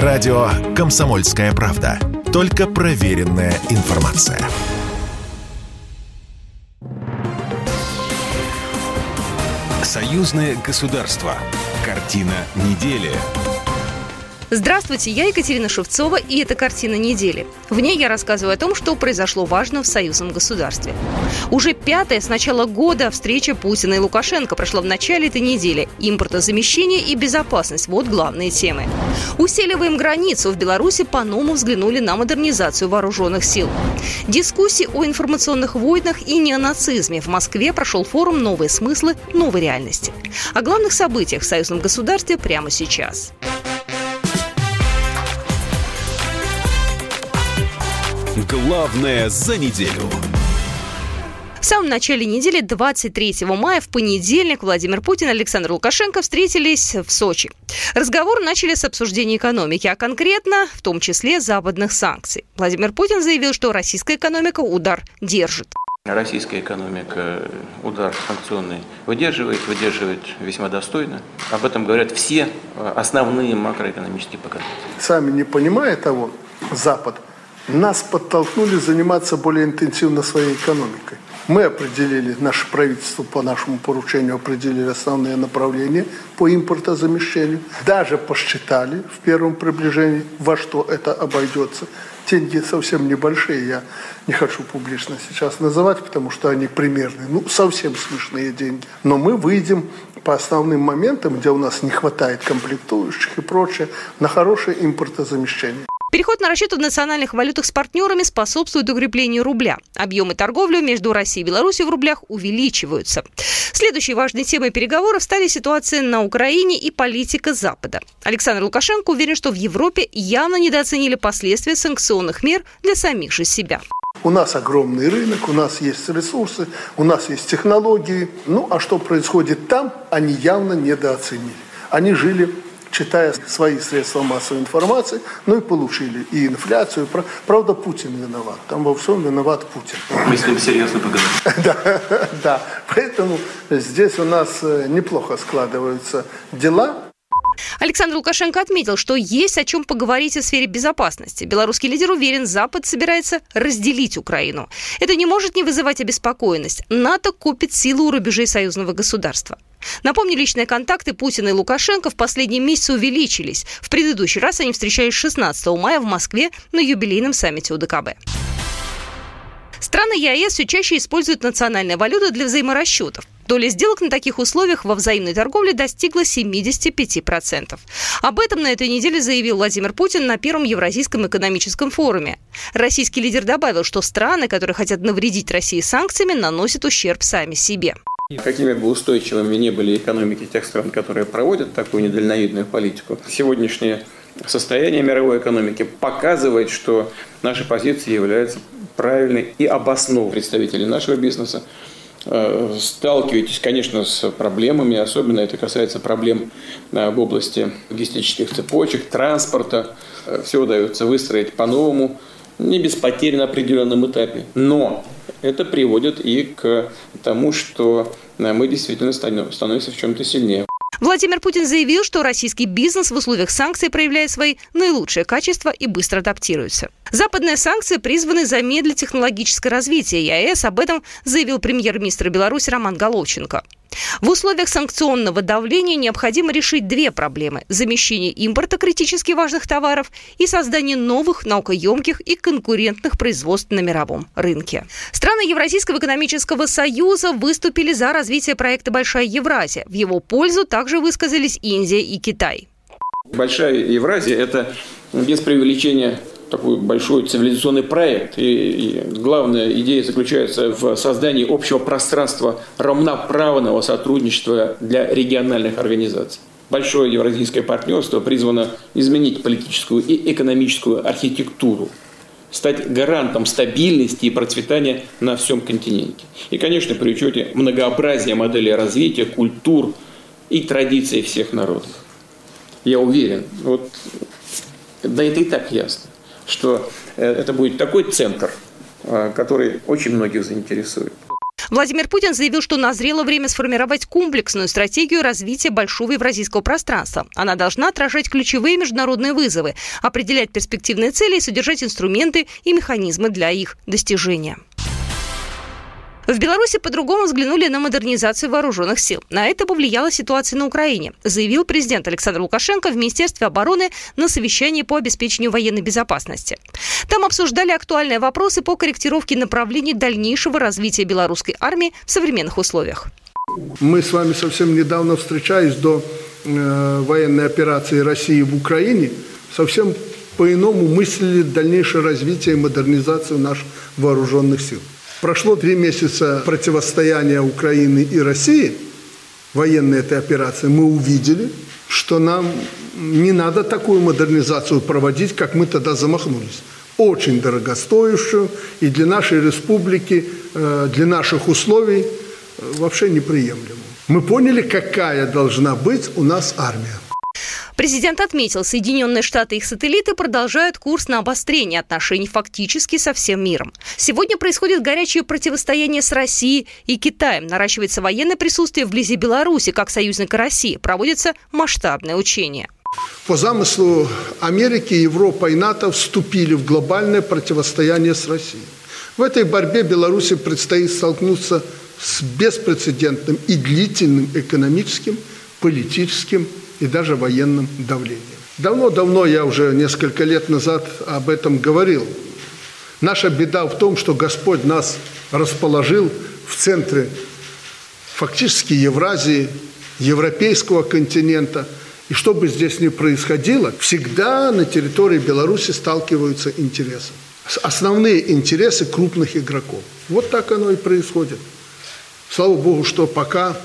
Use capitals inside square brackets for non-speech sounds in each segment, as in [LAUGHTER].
Радио «Комсомольская правда». Только проверенная информация. Союзное государство. Картина недели. Здравствуйте, я Екатерина Шевцова, и это «Картина недели». В ней я рассказываю о том, что произошло важно в союзном государстве. Уже пятая с начала года встреча Путина и Лукашенко прошла в начале этой недели. Импортозамещение и безопасность – вот главные темы. Усиливаем границу. В Беларуси по-новому взглянули на модернизацию вооруженных сил. Дискуссии о информационных войнах и неонацизме. В Москве прошел форум «Новые смыслы новой реальности». О главных событиях в союзном государстве прямо сейчас. Главное за неделю. В самом начале недели, 23 мая, в понедельник, Владимир Путин и Александр Лукашенко встретились в Сочи. Разговор начали с обсуждения экономики, а конкретно, в том числе, западных санкций. Владимир Путин заявил, что российская экономика удар держит. Российская экономика удар санкционный выдерживает, выдерживает весьма достойно. Об этом говорят все основные макроэкономические показатели. Сами не понимая того, Запад – нас подтолкнули заниматься более интенсивно своей экономикой. Мы определили, наше правительство по нашему поручению определили основные направления по импортозамещению. Даже посчитали в первом приближении, во что это обойдется. Деньги совсем небольшие, я не хочу публично сейчас называть, потому что они примерные, ну, совсем смешные деньги. Но мы выйдем по основным моментам, где у нас не хватает комплектующих и прочее, на хорошее импортозамещение. Переход на расчеты в национальных валютах с партнерами способствует укреплению рубля. Объемы торговли между Россией и Беларусью в рублях увеличиваются. Следующей важной темой переговоров стали ситуация на Украине и политика Запада. Александр Лукашенко уверен, что в Европе явно недооценили последствия санкционных мер для самих же себя. У нас огромный рынок, у нас есть ресурсы, у нас есть технологии. Ну, а что происходит там, они явно недооценили. Они жили читая свои средства массовой информации, ну и получили и инфляцию. Правда, Путин виноват. Там во всем виноват Путин. Мы с ним серьезно поговорим. [LAUGHS] Да, да. Поэтому здесь у нас э, неплохо складываются дела. Александр Лукашенко отметил, что есть о чем поговорить в сфере безопасности. Белорусский лидер уверен, Запад собирается разделить Украину. Это не может не вызывать обеспокоенность. НАТО купит силы у рубежей союзного государства. Напомню, личные контакты Путина и Лукашенко в последние месяцы увеличились. В предыдущий раз они встречались 16 мая в Москве на юбилейном саммите УДКБ. Страны ЕАЭС все чаще используют национальные валюты для взаиморасчетов. Доля сделок на таких условиях во взаимной торговле достигла 75%. Об этом на этой неделе заявил Владимир Путин на Первом Евразийском экономическом форуме. Российский лидер добавил, что страны, которые хотят навредить России санкциями, наносят ущерб сами себе. Какими бы устойчивыми не были экономики тех стран, которые проводят такую недальновидную политику, сегодняшнее состояние мировой экономики показывает, что наши позиции являются правильной и обоснованной. Представители нашего бизнеса сталкиваетесь, конечно, с проблемами, особенно это касается проблем э, в области логистических цепочек, транспорта. Э, Все удается выстроить по-новому, не без потерь на определенном этапе. Но это приводит и к тому, что мы действительно становимся в чем-то сильнее. Владимир Путин заявил, что российский бизнес в условиях санкций проявляет свои наилучшие качества и быстро адаптируется. Западные санкции призваны замедлить технологическое развитие ЕАЭС. Об этом заявил премьер-министр Беларуси Роман Головченко. В условиях санкционного давления необходимо решить две проблемы – замещение импорта критически важных товаров и создание новых наукоемких и конкурентных производств на мировом рынке. Страны Евразийского экономического союза выступили за развитие проекта «Большая Евразия». В его пользу также высказались Индия и Китай. Большая Евразия – это без преувеличения такой большой цивилизационный проект. И, и главная идея заключается в создании общего пространства равноправного сотрудничества для региональных организаций. Большое евразийское партнерство призвано изменить политическую и экономическую архитектуру стать гарантом стабильности и процветания на всем континенте. И, конечно, при учете многообразия моделей развития, культур и традиций всех народов. Я уверен, вот, да это и так ясно что э, это будет такой центр, э, который очень многих заинтересует. Владимир Путин заявил, что назрело время сформировать комплексную стратегию развития большого евразийского пространства. Она должна отражать ключевые международные вызовы, определять перспективные цели и содержать инструменты и механизмы для их достижения. В Беларуси по-другому взглянули на модернизацию вооруженных сил. На это повлияла ситуация на Украине, заявил президент Александр Лукашенко в Министерстве обороны на совещании по обеспечению военной безопасности. Там обсуждали актуальные вопросы по корректировке направлений дальнейшего развития белорусской армии в современных условиях. Мы с вами совсем недавно встречались до э, военной операции России в Украине, совсем по-иному мыслили дальнейшее развитие и модернизацию наших вооруженных сил. Прошло три месяца противостояния Украины и России, военной этой операции, мы увидели, что нам не надо такую модернизацию проводить, как мы тогда замахнулись. Очень дорогостоящую и для нашей республики, э, для наших условий э, вообще неприемлемую. Мы поняли, какая должна быть у нас армия. Президент отметил, Соединенные Штаты и их сателлиты продолжают курс на обострение отношений фактически со всем миром. Сегодня происходит горячее противостояние с Россией и Китаем. Наращивается военное присутствие вблизи Беларуси, как союзника России. Проводятся масштабные учения. По замыслу Америки, Европа и НАТО вступили в глобальное противостояние с Россией. В этой борьбе Беларуси предстоит столкнуться с беспрецедентным и длительным экономическим, политическим и даже военным давлением. Давно-давно, я уже несколько лет назад об этом говорил. Наша беда в том, что Господь нас расположил в центре фактически Евразии, европейского континента. И что бы здесь ни происходило, всегда на территории Беларуси сталкиваются интересы. Основные интересы крупных игроков. Вот так оно и происходит. Слава Богу, что пока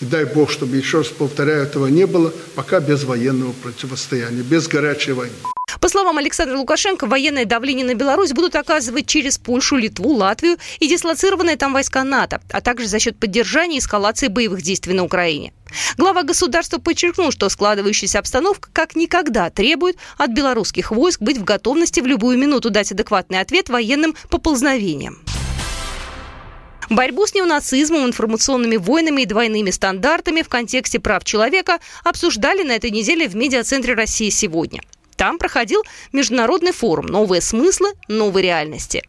и дай Бог, чтобы, еще раз повторяю, этого не было, пока без военного противостояния, без горячей войны. По словам Александра Лукашенко, военное давление на Беларусь будут оказывать через Польшу, Литву, Латвию и дислоцированные там войска НАТО, а также за счет поддержания эскалации боевых действий на Украине. Глава государства подчеркнул, что складывающаяся обстановка как никогда требует от белорусских войск быть в готовности в любую минуту дать адекватный ответ военным поползновениям. Борьбу с неонацизмом, информационными войнами и двойными стандартами в контексте прав человека обсуждали на этой неделе в медиацентре России сегодня. Там проходил международный форум «Новые смыслы, новые реальности».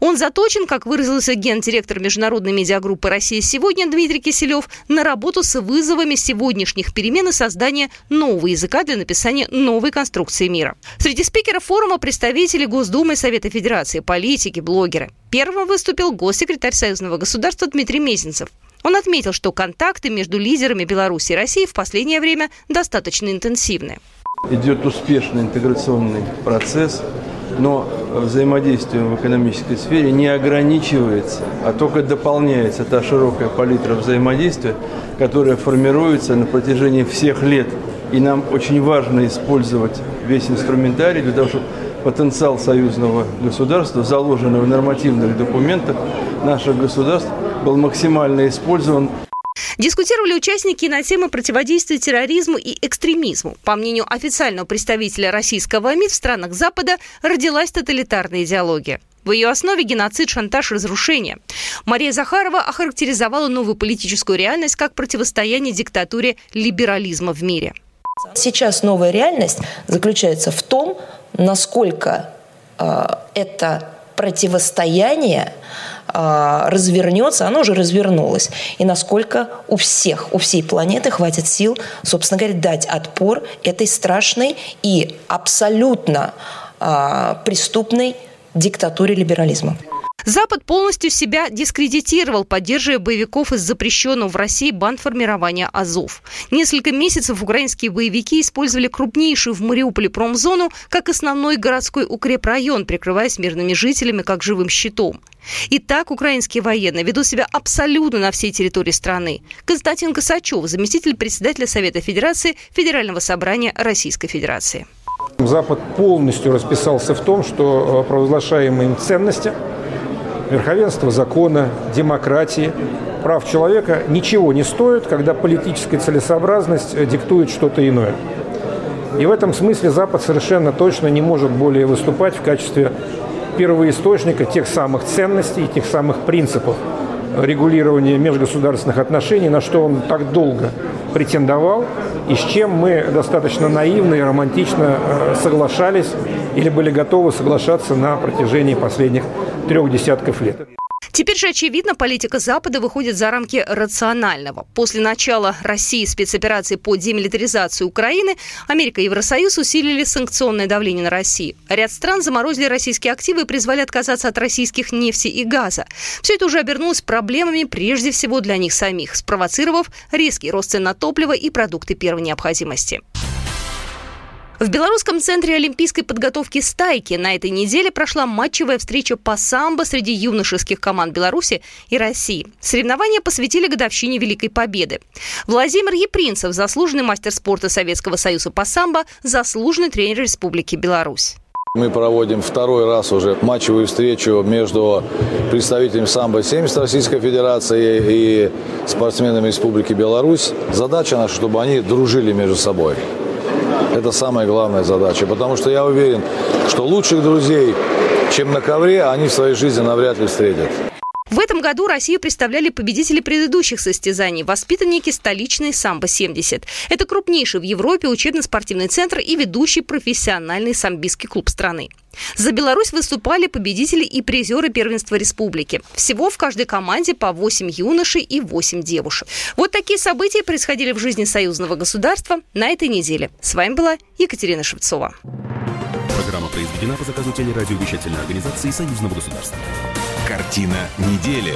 Он заточен, как выразился гендиректор международной медиагруппы «Россия сегодня» Дмитрий Киселев, на работу с вызовами сегодняшних перемен и создания нового языка для написания новой конструкции мира. Среди спикеров форума представители Госдумы Совета Федерации, политики, блогеры. Первым выступил госсекретарь Союзного государства Дмитрий Мезенцев. Он отметил, что контакты между лидерами Беларуси и России в последнее время достаточно интенсивны. Идет успешный интеграционный процесс но взаимодействие в экономической сфере не ограничивается, а только дополняется та широкая палитра взаимодействия, которая формируется на протяжении всех лет. И нам очень важно использовать весь инструментарий для того, чтобы потенциал союзного государства, заложенный в нормативных документах наших государств, был максимально использован. Дискутировали участники на темы противодействия терроризму и экстремизму. По мнению официального представителя российского МИД в странах Запада родилась тоталитарная идеология. В ее основе геноцид, шантаж, разрушение. Мария Захарова охарактеризовала новую политическую реальность как противостояние диктатуре либерализма в мире. Сейчас новая реальность заключается в том, насколько э, это противостояние развернется, оно уже развернулось, и насколько у всех, у всей планеты хватит сил, собственно говоря, дать отпор этой страшной и абсолютно э, преступной диктатуре либерализма. Запад полностью себя дискредитировал, поддерживая боевиков из запрещенного в России бандформирования «Азов». Несколько месяцев украинские боевики использовали крупнейшую в Мариуполе промзону как основной городской укрепрайон, прикрываясь мирными жителями как живым щитом. И так украинские военные ведут себя абсолютно на всей территории страны. Константин Косачев, заместитель председателя Совета Федерации Федерального собрания Российской Федерации. Запад полностью расписался в том, что э, провозглашаемые им ценности – верховенство закона, демократии, прав человека ничего не стоит, когда политическая целесообразность э, диктует что-то иное. И в этом смысле Запад совершенно точно не может более выступать в качестве первоисточника тех самых ценностей, тех самых принципов, регулирования межгосударственных отношений, на что он так долго претендовал, и с чем мы достаточно наивно и романтично э, соглашались или были готовы соглашаться на протяжении последних трех десятков лет. Теперь же, очевидно, политика Запада выходит за рамки рационального. После начала России спецоперации по демилитаризации Украины Америка и Евросоюз усилили санкционное давление на Россию. Ряд стран заморозили российские активы и призвали отказаться от российских нефти и газа. Все это уже обернулось проблемами прежде всего для них самих, спровоцировав резкий рост цен на топливо и продукты первой необходимости. В Белорусском центре олимпийской подготовки «Стайки» на этой неделе прошла матчевая встреча по самбо среди юношеских команд Беларуси и России. Соревнования посвятили годовщине Великой Победы. Владимир Епринцев, заслуженный мастер спорта Советского Союза по самбо, заслуженный тренер Республики Беларусь. Мы проводим второй раз уже матчевую встречу между представителями самбо-70 Российской Федерации и спортсменами Республики Беларусь. Задача наша, чтобы они дружили между собой. Это самая главная задача, потому что я уверен, что лучших друзей, чем на ковре, они в своей жизни навряд ли встретят. В этом году Россию представляли победители предыдущих состязаний – воспитанники столичной «Самбо-70». Это крупнейший в Европе учебно-спортивный центр и ведущий профессиональный самбистский клуб страны. За Беларусь выступали победители и призеры первенства республики. Всего в каждой команде по 8 юношей и 8 девушек. Вот такие события происходили в жизни союзного государства на этой неделе. С вами была Екатерина Шевцова. Программа произведена по заказу телерадиовещательной организации Союзного государства. Картина недели.